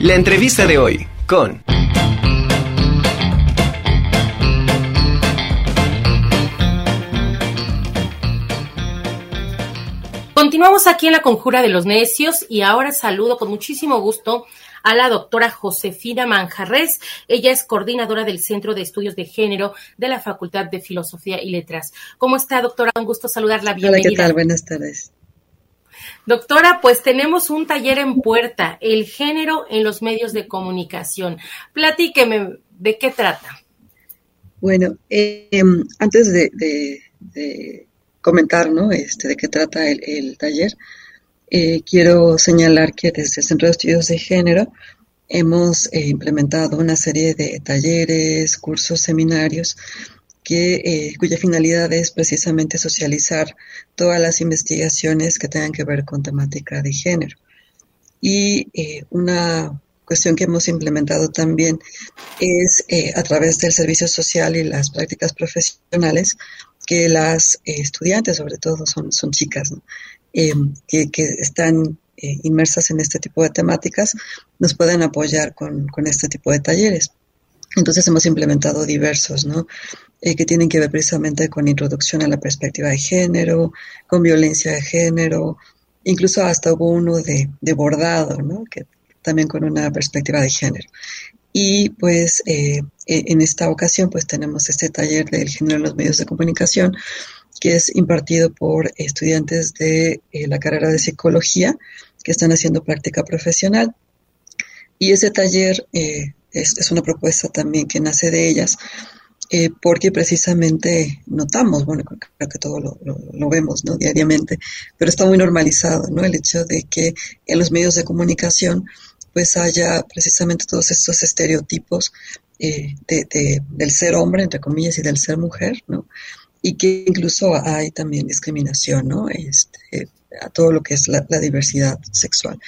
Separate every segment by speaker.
Speaker 1: La entrevista de hoy con...
Speaker 2: Continuamos aquí en la Conjura de los Necios y ahora saludo con muchísimo gusto a la doctora Josefina Manjarres. Ella es coordinadora del Centro de Estudios de Género de la Facultad de Filosofía y Letras. ¿Cómo está, doctora? Un gusto saludarla.
Speaker 3: Bienvenida. Hola, ¿qué tal? Buenas tardes.
Speaker 2: Doctora, pues tenemos un taller en puerta, el género en los medios de comunicación. Platíqueme, ¿de qué trata?
Speaker 3: Bueno, em, antes de, comentar, ¿no? Este, de qué trata el, taller, eh, quiero señalar que desde el Centro de Estudios de Género hemos eh, implementado una serie de talleres, cursos, seminarios eh, cuya finalidad es precisamente socializar todas las investigaciones que tengan que ver con temática de género. Y eh, una cuestión que hemos implementado también es eh, a través del servicio social y las prácticas profesionales que las estudiantes, sobre todo son, son chicas, que, están inmersas en este tipo de temáticas, nos pueden apoyar con, con este tipo de talleres. Entonces hemos implementado diversos, ¿no? Eh, que tienen que ver precisamente con introducción a la perspectiva de género, con violencia de género, incluso hasta hubo uno de, bordado, ¿no? que también con una perspectiva de género. Y pues eh, e, en esta ocasión pues tenemos este taller del género en los medios de comunicación que es impartido por estudiantes de eh, la carrera de psicología que están haciendo práctica profesional. Y ese taller es, es, una propuesta también que nace de ellas eh, porque precisamente notamos, bueno, creo que todo lo, vemos ¿no? diariamente, pero está muy normalizado ¿no? el hecho de que en los medios de comunicación pues haya precisamente todos estos estereotipos eh, de, del ser hombre, entre comillas, y del ser mujer, ¿no? y que incluso hay también discriminación ¿no? este, a todo lo que es la, diversidad sexual.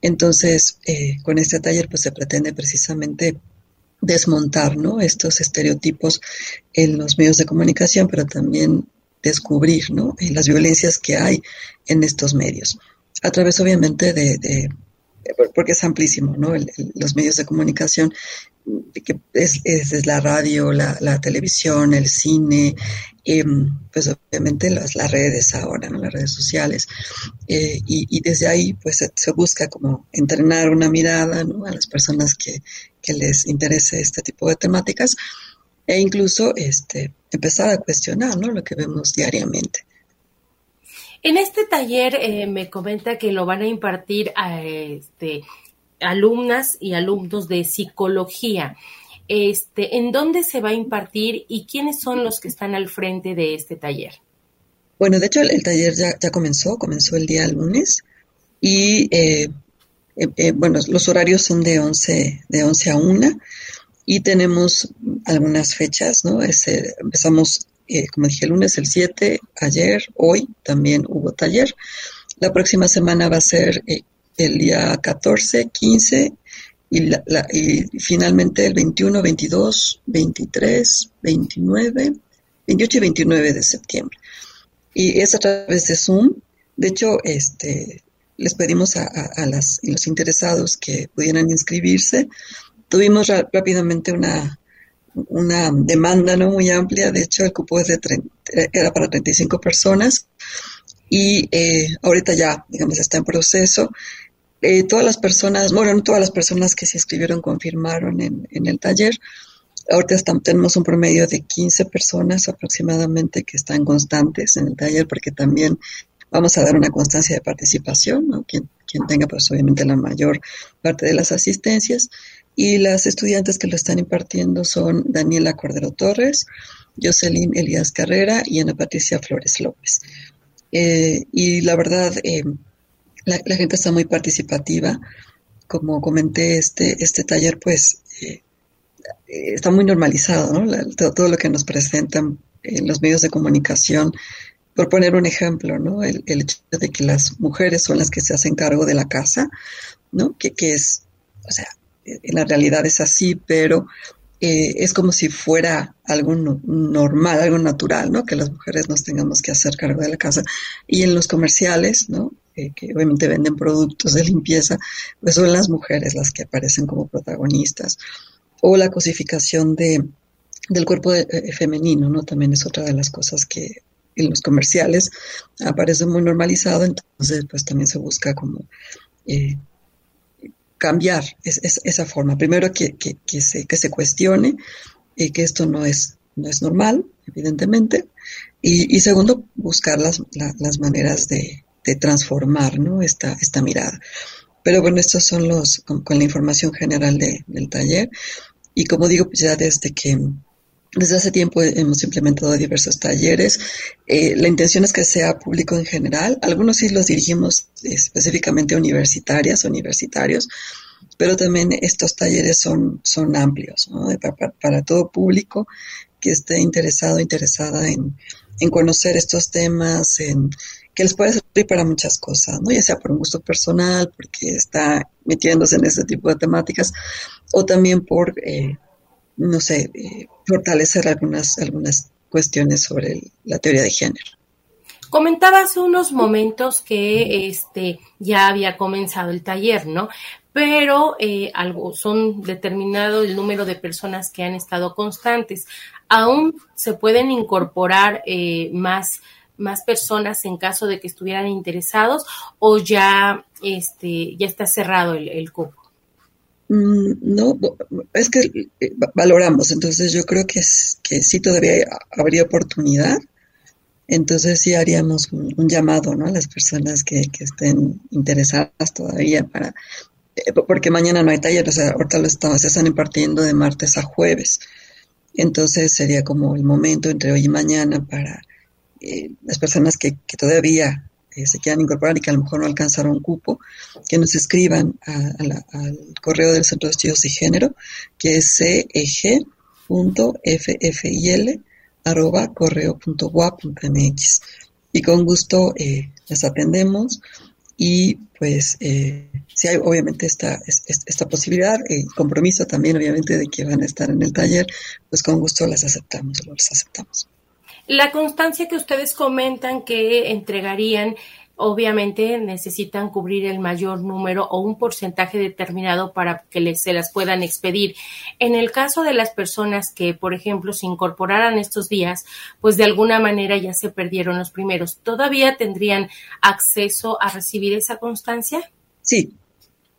Speaker 3: Entonces, eh, con este taller pues se pretende precisamente desmontar ¿no? estos estereotipos en los medios de comunicación, pero también descubrir ¿no? Las violencias que hay en estos medios. A través, obviamente, de, porque es amplísimo, ¿no? los medios de comunicación, que es, es la radio, la, televisión, el cine, em, pues obviamente las, redes ahora, las redes sociales. Eh, y, desde ahí, pues se, busca como entrenar una mirada a las personas que, que les interese este tipo de temáticas e incluso este, empezar a cuestionar ¿no? lo que vemos diariamente.
Speaker 2: En este taller eh, me comenta que lo van a impartir a este, alumnas y alumnos de psicología. Este, ¿En dónde se va a impartir y quiénes son los que están al frente de este taller?
Speaker 3: Bueno, de hecho el, taller ya, comenzó, comenzó el día lunes y eh, eh, eh, bueno, los horarios son de 11, de 11 a 1 y tenemos algunas fechas, ¿no? empezamos, eh, como dije, el lunes, el 7, ayer, hoy también hubo taller. La próxima semana va a ser el día 14, 15 y, y finalmente el 21, 22, 23, 29, 28 y 29 de septiembre. Y es a través de Zoom. De hecho, este, les pedimos a, las, los interesados que pudieran inscribirse. Tuvimos rápidamente una, una demanda no muy amplia, de hecho el cupo de era para 35 personas y eh, ahorita ya, digamos, está en proceso. Eh, todas las personas, bueno, no todas las personas que se inscribieron confirmaron en, en el taller. Ahorita tenemos un promedio de 15 personas aproximadamente que están constantes en el taller porque también Vamos a dar una constancia de participación, ¿no? quien, quien tenga pues obviamente la mayor parte de las asistencias. Y las estudiantes que lo están impartiendo son Daniela Cordero Torres, Jocelyn Elías Carrera y Ana Patricia Flores López. Eh, y la verdad, eh, la, gente está muy participativa. Como comenté, este, este taller pues eh, está muy normalizado, ¿no? todo, lo que nos presentan en los medios de comunicación por poner un ejemplo, ¿no? El, hecho de que las mujeres son las que se hacen cargo de la casa, ¿no? Que, es, o sea, en la realidad es así, pero eh, es como si fuera algo normal, algo natural, ¿no? Que las mujeres nos tengamos que hacer cargo de la casa. Y en los comerciales, ¿no? Eh, que obviamente venden productos de limpieza, pues son las mujeres las que aparecen como protagonistas. O la cosificación de, del cuerpo eh, femenino, ¿no? También es otra de las cosas que en los comerciales aparece muy normalizado, entonces pues también se busca como eh, cambiar esa forma. Primero que, que, se, que se cuestione y que esto no es, no es normal, evidentemente, y, segundo, buscar las, las maneras de, de transformar ¿no? esta, esta mirada. Pero bueno, estos son los, con, la información general del taller. Y como digo, pues ya desde que, desde hace tiempo hemos implementado diversos talleres. Eh, la intención es que sea público en general. Algunos sí los dirigimos específicamente a universitarias, universitarios, pero también estos talleres son, son amplios, ¿no? para, para, todo público que esté interesado, interesada en, en conocer estos temas, en, que les puede servir para muchas cosas, ¿no? Ya sea por un gusto personal, porque está metiéndose en este tipo de temáticas, o también por, eh, no sé, eh, fortalecer algunas, algunas cuestiones sobre la teoría de género.
Speaker 2: Comentaba hace unos momentos que este ya había comenzado el taller, ¿no? Pero eh, algo, son determinado el número de personas que han estado constantes. Aún se pueden incorporar más más personas en caso de que estuvieran interesados o ya, este, ya está cerrado el, el cupo?
Speaker 3: Mm, no, es que eh, valoramos, entonces yo creo que, que sí todavía habría oportunidad, entonces sí haríamos un, llamado ¿no? a las personas que, estén interesadas todavía para, eh, porque mañana no hay taller, o sea, ahorita lo estamos, se están impartiendo de martes a jueves, entonces sería como el momento entre hoy y mañana para eh, las personas que, todavía eh, se quieran incorporar y que a lo mejor no alcanzaron cupo, que nos escriban al correo del Centro de Estudios de Género, que es ceg.ffil.correo.gua.mx. Y con gusto eh, las atendemos y pues eh, si hay obviamente esta, esta posibilidad y compromiso también obviamente de que van a estar en el taller, pues con gusto las aceptamos, las aceptamos.
Speaker 2: La constancia que ustedes comentan que entregarían, obviamente necesitan cubrir el mayor número o un porcentaje determinado para que se las puedan expedir. En el caso de las personas que, por ejemplo, se incorporaran estos días, pues de alguna manera ya se perdieron los primeros, ¿todavía tendrían acceso a recibir esa constancia?
Speaker 3: Sí,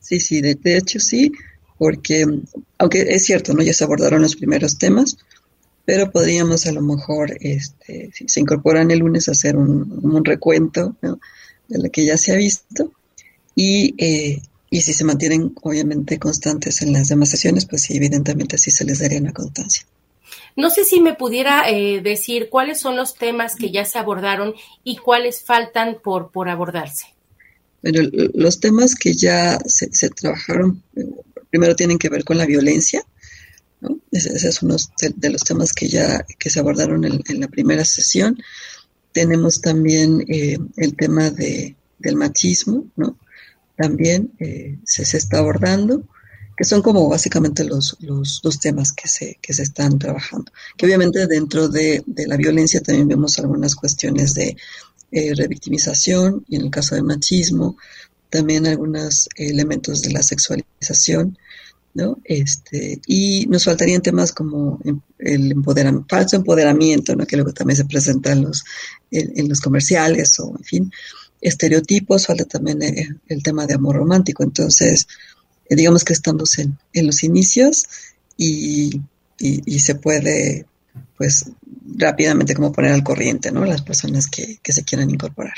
Speaker 3: sí, sí, de, hecho sí, porque aunque es cierto, ¿no? Ya se abordaron los primeros temas, pero podríamos a lo mejor, este, si se incorporan el lunes, hacer un, recuento de lo que ya se ha visto y, eh, y si se mantienen obviamente constantes en las demás sesiones, pues sí, evidentemente sí se les daría una constancia.
Speaker 2: No sé si me pudiera eh, decir cuáles son los temas que ya se abordaron y cuáles faltan por, por abordarse.
Speaker 3: Bueno, los temas que ya se, se trabajaron, eh, primero tienen que ver con la violencia, ese, es uno de, los temas que ya que se abordaron en, la primera sesión. Tenemos también eh, el tema de, del machismo, ¿no? También eh, se, está abordando, que son como básicamente los, los temas que se, que se están trabajando. Que obviamente dentro de, de la violencia también vemos algunas cuestiones de eh, revictimización y en el caso de machismo, también algunos elementos de la sexualización ¿no? Este, y nos faltarían temas como el empoderamiento, falso empoderamiento, ¿no? Que luego también se presenta en los, en, los comerciales o, en fin, estereotipos, falta también el, tema de amor romántico. Entonces, eh, digamos que estamos en, en los inicios y, y, se puede, pues, rápidamente como poner al corriente, ¿no? Las personas que, que se quieran incorporar.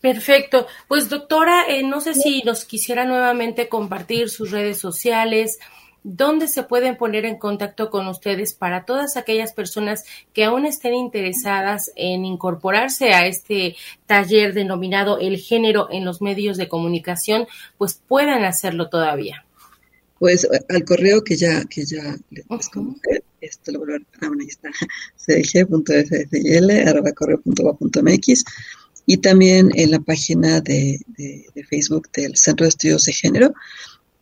Speaker 2: Perfecto. Pues doctora, eh, no sé si nos quisiera nuevamente compartir sus redes sociales, dónde se pueden poner en contacto con ustedes para todas aquellas personas que aún estén interesadas en incorporarse a este taller denominado El género en los medios de comunicación, pues puedan hacerlo todavía.
Speaker 3: Pues eh, al correo que ya que ya les esto lo voy a ah, ahí está, y también en la página de, Facebook del Centro de Estudios de Género,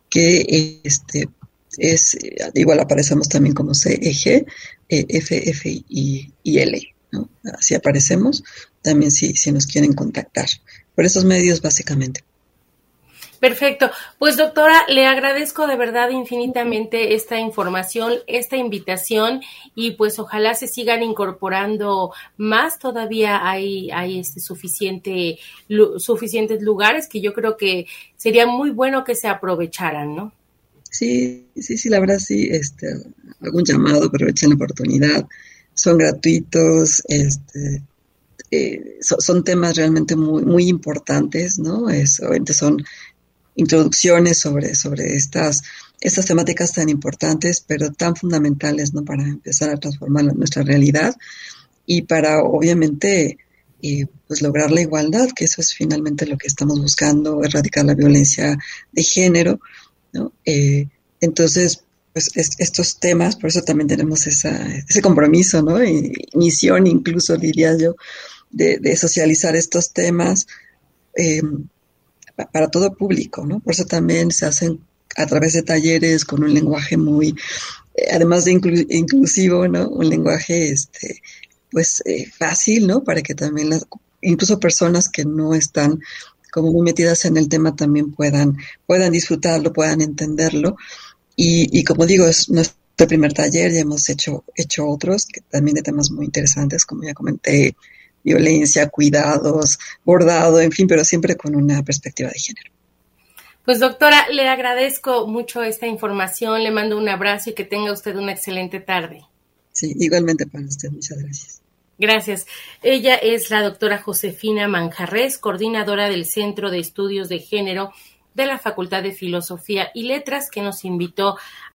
Speaker 3: que este es, igual aparecemos también como CEG, eh, FF y, L, ¿no? Así aparecemos, también si, si nos quieren contactar. por esos medios básicamente.
Speaker 2: Perfecto. Pues doctora, le agradezco de verdad infinitamente esta información, esta invitación y pues ojalá se sigan incorporando más. Todavía hay, hay este suficiente, suficientes lugares que yo creo que sería muy bueno que se aprovecharan, ¿no?
Speaker 3: Sí, sí, sí, la verdad sí, este, algún llamado, aprovechen la oportunidad, son gratuitos, este, eh, son temas realmente muy, muy importantes, ¿no? Es, son introducciones sobre, sobre estas, estas temáticas tan importantes, pero tan fundamentales ¿no? para empezar a transformar nuestra realidad y para obviamente eh, pues lograr la igualdad, que eso es finalmente lo que estamos buscando, erradicar la violencia de género. ¿no? Eh, entonces, pues estos temas, por eso también tenemos esa, ese compromiso, ¿no? Y misión incluso, diría yo, de, socializar estos temas. Eh, para todo público, ¿no? Por eso también se hacen a través de talleres con un lenguaje muy, eh, además de inclusivo, ¿no? Un lenguaje, este, pues, eh, fácil, ¿no? Para que también las, incluso personas que no están como muy metidas en el tema también puedan, puedan disfrutarlo, puedan entenderlo. Y, y como digo, es nuestro primer taller, ya hemos hecho, hecho otros, que también de temas muy interesantes, como ya comenté, violencia, cuidados, bordado, en fin, pero siempre con una perspectiva de género.
Speaker 2: Pues doctora, le agradezco mucho esta información, le mando un abrazo y que tenga usted una excelente tarde.
Speaker 3: Sí, igualmente para usted, muchas gracias.
Speaker 2: Gracias. Ella es la doctora Josefina Manjarres, coordinadora del Centro de Estudios de Género de la Facultad de Filosofía y Letras, que nos invitó